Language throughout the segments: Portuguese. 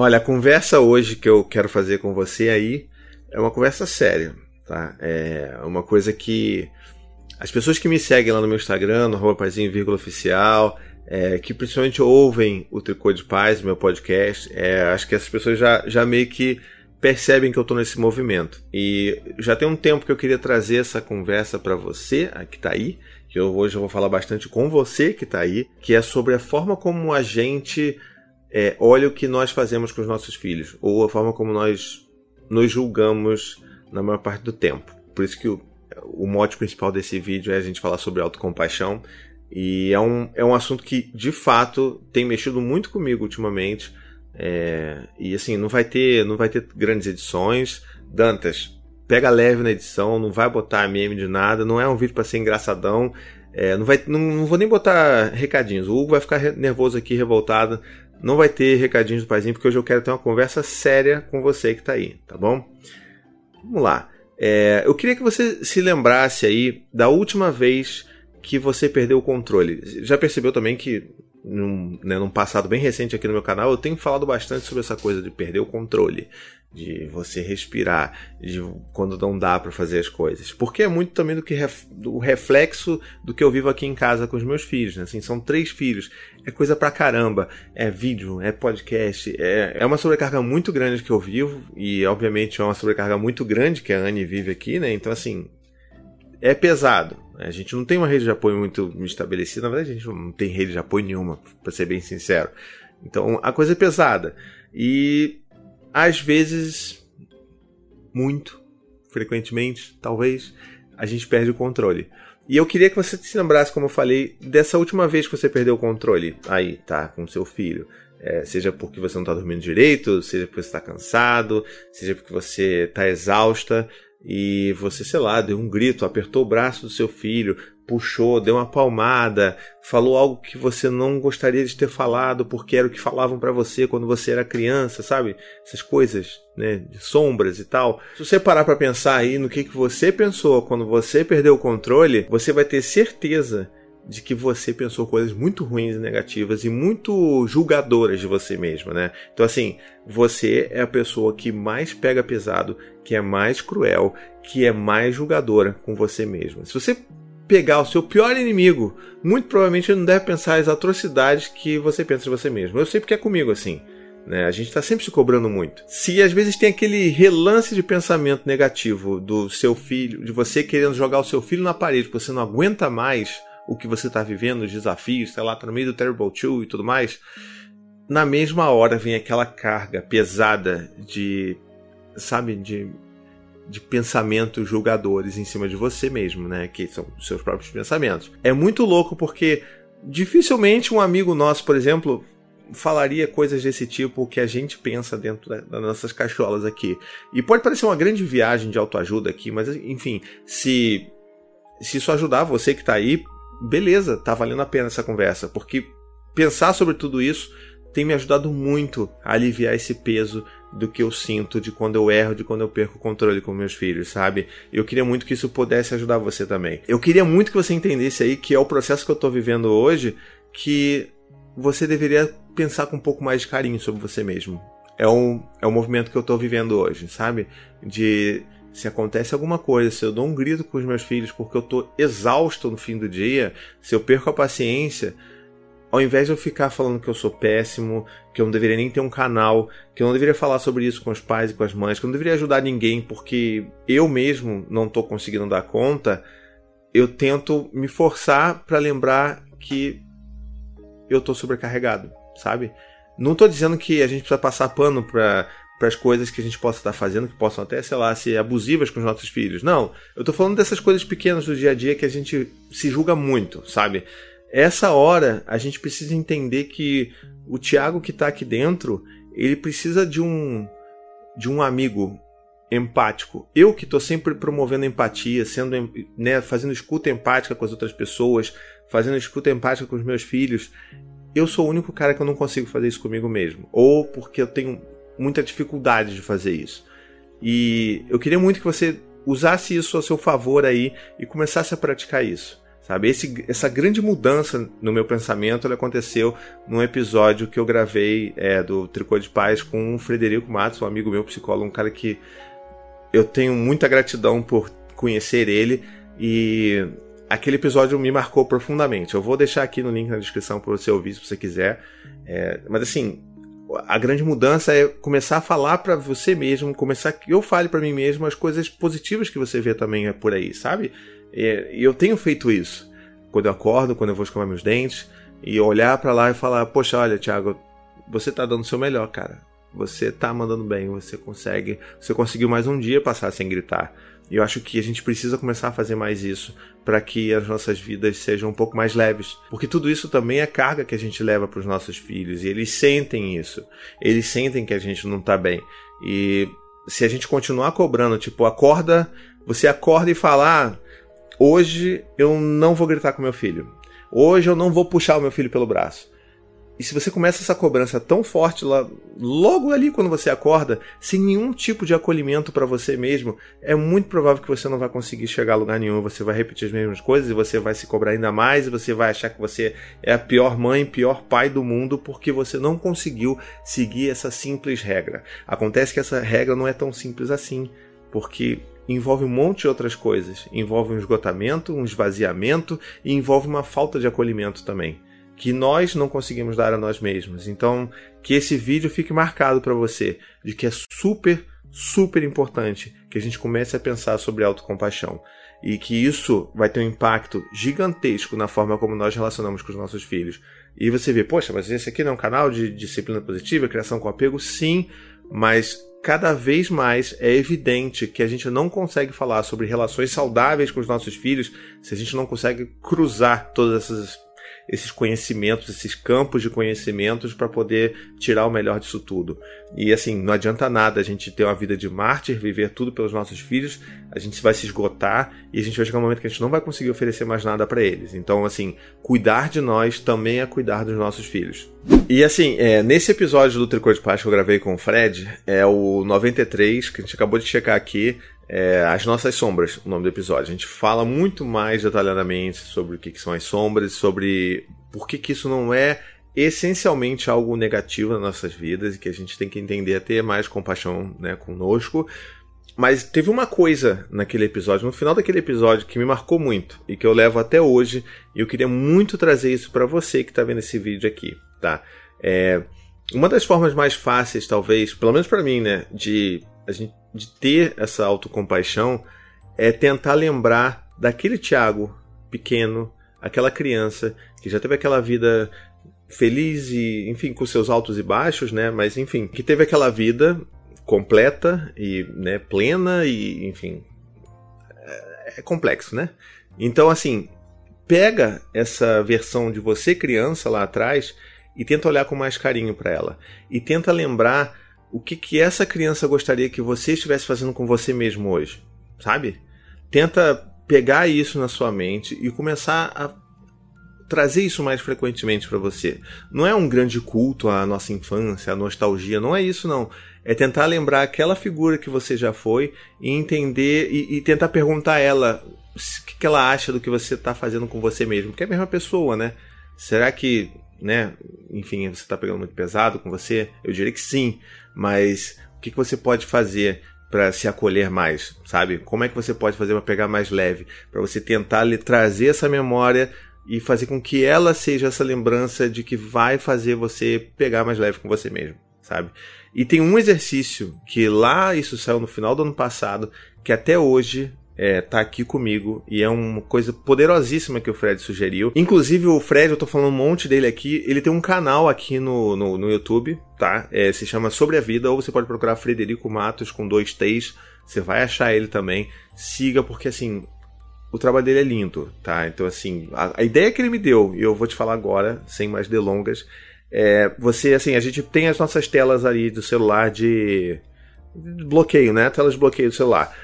Olha, a conversa hoje que eu quero fazer com você aí é uma conversa séria, tá? É uma coisa que as pessoas que me seguem lá no meu Instagram, no arroba oficial, é, que principalmente ouvem o Tricô de Paz, meu podcast, é, acho que essas pessoas já, já meio que percebem que eu estou nesse movimento. E já tem um tempo que eu queria trazer essa conversa para você, que está aí, que eu, hoje eu vou falar bastante com você que está aí, que é sobre a forma como a gente é, olha o que nós fazemos com os nossos filhos, ou a forma como nós nos julgamos na maior parte do tempo. Por isso que o, o mote principal desse vídeo é a gente falar sobre autocompaixão. E é um, é um assunto que, de fato, tem mexido muito comigo ultimamente. É, e assim, não vai ter não vai ter grandes edições. Dantas, pega leve na edição, não vai botar meme de nada, não é um vídeo para ser engraçadão. É, não, vai, não, não, vou nem botar recadinhos. O Hugo vai ficar nervoso aqui, revoltado. Não vai ter recadinhos do paizinho, porque hoje eu quero ter uma conversa séria com você que está aí, tá bom? Vamos lá. É, eu queria que você se lembrasse aí da última vez que você perdeu o controle. Já percebeu também que num, né, num passado bem recente aqui no meu canal, eu tenho falado bastante sobre essa coisa de perder o controle, de você respirar, de quando não dá para fazer as coisas. Porque é muito também do que ref, do reflexo do que eu vivo aqui em casa com os meus filhos. Né? Assim, são três filhos, é coisa pra caramba. É vídeo, é podcast, é, é uma sobrecarga muito grande que eu vivo, e obviamente é uma sobrecarga muito grande que a Anne vive aqui, né? Então, assim, é pesado. A gente não tem uma rede de apoio muito estabelecida. Na verdade, a gente não tem rede de apoio nenhuma, para ser bem sincero. Então, a coisa é pesada. E, às vezes, muito, frequentemente, talvez, a gente perde o controle. E eu queria que você se lembrasse, como eu falei, dessa última vez que você perdeu o controle aí, tá? Com seu filho. É, seja porque você não está dormindo direito, seja porque você está cansado, seja porque você está exausta e você, sei lá, deu um grito, apertou o braço do seu filho, puxou, deu uma palmada, falou algo que você não gostaria de ter falado porque era o que falavam para você quando você era criança, sabe? Essas coisas, né, de sombras e tal. Se você parar para pensar aí no que, que você pensou quando você perdeu o controle, você vai ter certeza de que você pensou coisas muito ruins e negativas e muito julgadoras de você mesmo, né? Então, assim, você é a pessoa que mais pega pesado, que é mais cruel, que é mais julgadora com você mesmo. Se você pegar o seu pior inimigo, muito provavelmente ele não deve pensar as atrocidades que você pensa de você mesmo. Eu sei porque é comigo assim. Né? A gente está sempre se cobrando muito. Se às vezes tem aquele relance de pensamento negativo do seu filho, de você querendo jogar o seu filho na parede, porque você não aguenta mais o que você está vivendo, os desafios, sei lá, tá no meio do Terrible 2 e tudo mais, na mesma hora vem aquela carga pesada de, sabe, de, de pensamentos julgadores em cima de você mesmo, né? Que são os seus próprios pensamentos. É muito louco porque dificilmente um amigo nosso, por exemplo, falaria coisas desse tipo que a gente pensa dentro das nossas cacholas aqui. E pode parecer uma grande viagem de autoajuda aqui, mas enfim, se se isso ajudar você que está aí, beleza, tá valendo a pena essa conversa, porque pensar sobre tudo isso tem me ajudado muito a aliviar esse peso do que eu sinto de quando eu erro, de quando eu perco o controle com meus filhos, sabe? Eu queria muito que isso pudesse ajudar você também. Eu queria muito que você entendesse aí que é o processo que eu tô vivendo hoje, que você deveria pensar com um pouco mais de carinho sobre você mesmo. É um, é um movimento que eu tô vivendo hoje, sabe? De se acontece alguma coisa, se eu dou um grito com os meus filhos porque eu estou exausto no fim do dia, se eu perco a paciência, ao invés de eu ficar falando que eu sou péssimo, que eu não deveria nem ter um canal, que eu não deveria falar sobre isso com os pais e com as mães, que eu não deveria ajudar ninguém porque eu mesmo não estou conseguindo dar conta, eu tento me forçar para lembrar que eu estou sobrecarregado, sabe? Não estou dizendo que a gente precisa passar pano para para as coisas que a gente possa estar fazendo, que possam até, sei lá, ser abusivas com os nossos filhos. Não, eu estou falando dessas coisas pequenas do dia a dia que a gente se julga muito, sabe? Essa hora a gente precisa entender que o Tiago que está aqui dentro, ele precisa de um de um amigo empático. Eu que estou sempre promovendo empatia, sendo, né, fazendo escuta empática com as outras pessoas, fazendo escuta empática com os meus filhos, eu sou o único cara que eu não consigo fazer isso comigo mesmo. Ou porque eu tenho muita dificuldade de fazer isso. E eu queria muito que você usasse isso a seu favor aí e começasse a praticar isso. Sabe? Esse, essa grande mudança no meu pensamento aconteceu num episódio que eu gravei é, do Tricô de Paz com o Frederico Matos, um amigo meu, psicólogo, um cara que eu tenho muita gratidão por conhecer ele e aquele episódio me marcou profundamente. Eu vou deixar aqui no link na descrição para você ouvir se você quiser. É, mas assim, a grande mudança é começar a falar para você mesmo, começar que eu fale para mim mesmo as coisas positivas que você vê também por aí, sabe? E eu tenho feito isso. Quando eu acordo, quando eu vou escovar meus dentes, e olhar para lá e falar: Poxa, olha, Thiago, você tá dando o seu melhor, cara. Você tá mandando bem, você consegue. Você conseguiu mais um dia passar sem gritar. E eu acho que a gente precisa começar a fazer mais isso para que as nossas vidas sejam um pouco mais leves. Porque tudo isso também é carga que a gente leva para os nossos filhos. E eles sentem isso. Eles sentem que a gente não tá bem. E se a gente continuar cobrando, tipo, acorda, você acorda e fala: ah, Hoje eu não vou gritar com meu filho. Hoje eu não vou puxar o meu filho pelo braço. E se você começa essa cobrança tão forte lá, logo ali quando você acorda, sem nenhum tipo de acolhimento para você mesmo, é muito provável que você não vai conseguir chegar a lugar nenhum. Você vai repetir as mesmas coisas e você vai se cobrar ainda mais e você vai achar que você é a pior mãe, pior pai do mundo porque você não conseguiu seguir essa simples regra. Acontece que essa regra não é tão simples assim, porque envolve um monte de outras coisas. Envolve um esgotamento, um esvaziamento e envolve uma falta de acolhimento também, que nós não conseguimos dar a nós mesmos. Então, que esse vídeo fique marcado para você de que é super, super importante que a gente comece a pensar sobre autocompaixão e que isso vai ter um impacto gigantesco na forma como nós relacionamos com os nossos filhos. E você vê, poxa, mas esse aqui não é um canal de disciplina positiva, criação com apego? Sim, mas cada vez mais é evidente que a gente não consegue falar sobre relações saudáveis com os nossos filhos se a gente não consegue cruzar todas essas esses conhecimentos, esses campos de conhecimentos para poder tirar o melhor disso tudo. E assim, não adianta nada a gente ter uma vida de mártir, viver tudo pelos nossos filhos, a gente vai se esgotar e a gente vai chegar um momento que a gente não vai conseguir oferecer mais nada para eles. Então, assim, cuidar de nós também é cuidar dos nossos filhos. E assim, é, nesse episódio do Tricô de Paz que eu gravei com o Fred, é o 93, que a gente acabou de checar aqui, é, As Nossas Sombras, o nome do episódio. A gente fala muito mais detalhadamente sobre o que, que são as sombras, sobre por que, que isso não é essencialmente algo negativo nas nossas vidas e que a gente tem que entender a ter mais compaixão né, conosco. Mas teve uma coisa naquele episódio, no final daquele episódio, que me marcou muito e que eu levo até hoje, e eu queria muito trazer isso para você que está vendo esse vídeo aqui, tá? É, uma das formas mais fáceis, talvez, pelo menos para mim, né, de a gente de ter essa autocompaixão é tentar lembrar daquele Tiago pequeno, aquela criança que já teve aquela vida feliz e, enfim, com seus altos e baixos, né? Mas, enfim, que teve aquela vida completa e né, plena e, enfim, é, é complexo, né? Então, assim, pega essa versão de você criança lá atrás e tenta olhar com mais carinho para ela e tenta lembrar o que, que essa criança gostaria que você estivesse fazendo com você mesmo hoje, sabe? Tenta pegar isso na sua mente e começar a trazer isso mais frequentemente para você. Não é um grande culto à nossa infância, à nostalgia, não é isso não. É tentar lembrar aquela figura que você já foi e entender e, e tentar perguntar a ela o que, que ela acha do que você está fazendo com você mesmo, porque é a mesma pessoa, né? Será que né? Enfim, você está pegando muito pesado com você? Eu diria que sim, mas o que, que você pode fazer para se acolher mais, sabe? Como é que você pode fazer para pegar mais leve, para você tentar lhe trazer essa memória e fazer com que ela seja essa lembrança de que vai fazer você pegar mais leve com você mesmo, sabe? E tem um exercício que lá isso saiu no final do ano passado, que até hoje é, tá aqui comigo e é uma coisa poderosíssima que o Fred sugeriu. Inclusive, o Fred, eu tô falando um monte dele aqui, ele tem um canal aqui no, no, no YouTube, tá? É, se chama Sobre a Vida, ou você pode procurar Frederico Matos com dois T's, você vai achar ele também. Siga, porque assim, o trabalho dele é lindo, tá? Então, assim, a, a ideia que ele me deu, e eu vou te falar agora, sem mais delongas, é você, assim, a gente tem as nossas telas ali do celular de, de bloqueio, né? Telas de bloqueio do celular.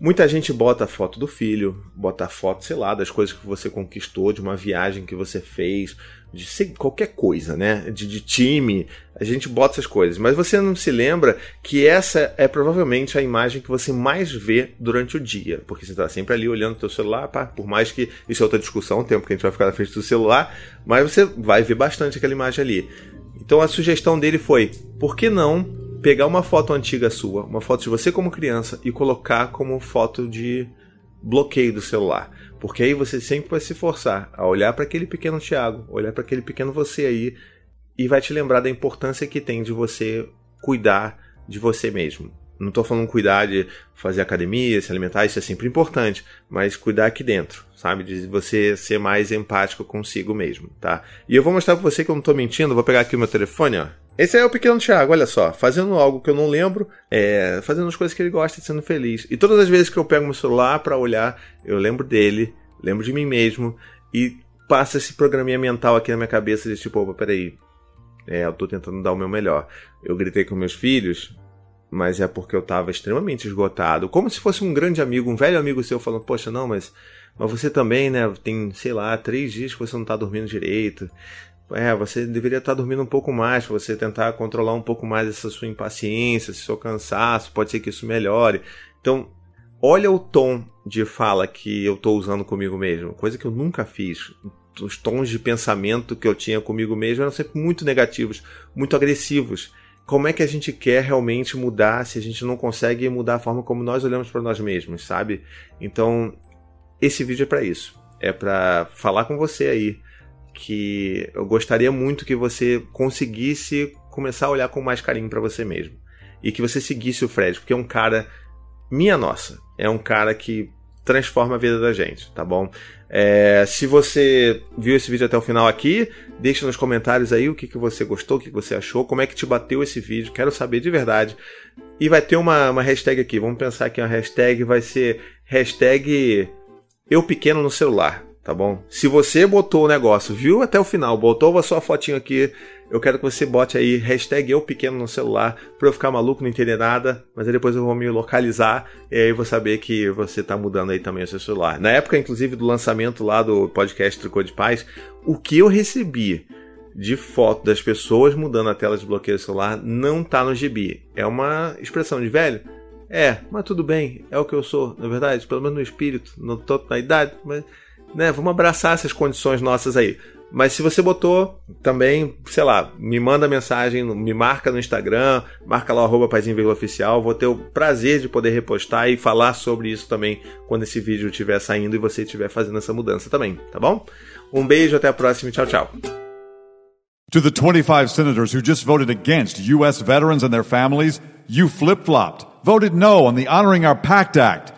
Muita gente bota a foto do filho, bota a foto, sei lá, das coisas que você conquistou, de uma viagem que você fez, de qualquer coisa, né? De, de, time, a gente bota essas coisas. Mas você não se lembra que essa é provavelmente a imagem que você mais vê durante o dia, porque você está sempre ali olhando o seu celular, pá, por mais que isso é outra discussão, o tempo que a gente vai ficar na frente do celular, mas você vai ver bastante aquela imagem ali. Então a sugestão dele foi: por que não pegar uma foto antiga sua, uma foto de você como criança e colocar como foto de bloqueio do celular. Porque aí você sempre vai se forçar a olhar para aquele pequeno Thiago, olhar para aquele pequeno você aí e vai te lembrar da importância que tem de você cuidar de você mesmo. Não estou falando cuidar de fazer academia, se alimentar, isso é sempre importante, mas cuidar aqui dentro, sabe? De você ser mais empático consigo mesmo, tá? E eu vou mostrar para você que eu não estou mentindo, vou pegar aqui o meu telefone, ó. Esse é o pequeno Thiago, olha só, fazendo algo que eu não lembro, é, fazendo as coisas que ele gosta sendo feliz. E todas as vezes que eu pego meu celular para olhar, eu lembro dele, lembro de mim mesmo e passa esse programinha mental aqui na minha cabeça de tipo, opa, peraí, é, eu tô tentando dar o meu melhor. Eu gritei com meus filhos, mas é porque eu tava extremamente esgotado. Como se fosse um grande amigo, um velho amigo seu falando, poxa, não, mas, mas você também, né, tem, sei lá, três dias que você não tá dormindo direito é, você deveria estar dormindo um pouco mais, para você tentar controlar um pouco mais essa sua impaciência, esse seu cansaço, pode ser que isso melhore. Então, olha o tom de fala que eu estou usando comigo mesmo, coisa que eu nunca fiz. Os tons de pensamento que eu tinha comigo mesmo eram sempre muito negativos, muito agressivos. Como é que a gente quer realmente mudar se a gente não consegue mudar a forma como nós olhamos para nós mesmos, sabe? Então, esse vídeo é para isso. É para falar com você aí que eu gostaria muito que você conseguisse começar a olhar com mais carinho para você mesmo. E que você seguisse o Fred, porque é um cara minha nossa, é um cara que transforma a vida da gente, tá bom? É, se você viu esse vídeo até o final aqui, deixa nos comentários aí o que, que você gostou, o que, que você achou, como é que te bateu esse vídeo, quero saber de verdade. E vai ter uma, uma hashtag aqui, vamos pensar que a hashtag vai ser hashtag eu pequeno no celular tá bom? Se você botou o negócio, viu até o final, botou a sua fotinho aqui, eu quero que você bote aí hashtag eu pequeno no celular pra eu ficar maluco, não entender nada, mas aí depois eu vou me localizar e aí eu vou saber que você tá mudando aí também o seu celular. Na época, inclusive, do lançamento lá do podcast Tricô de Paz, o que eu recebi de foto das pessoas mudando a tela de bloqueio do celular não tá no gibi. É uma expressão de velho? É, mas tudo bem, é o que eu sou, na verdade, pelo menos no espírito, não tô na idade, mas né? Vamos abraçar essas condições nossas aí. Mas se você botou também, sei lá, me manda mensagem, me marca no Instagram, marca lá o oficial, vou ter o prazer de poder repostar e falar sobre isso também quando esse vídeo estiver saindo e você estiver fazendo essa mudança também, tá bom? Um beijo, até a próxima e tchau, tchau. To the 25 senators who just voted against U.S. veterans and their families, you flip-flopped, voted no on the Honoring Our Pact Act.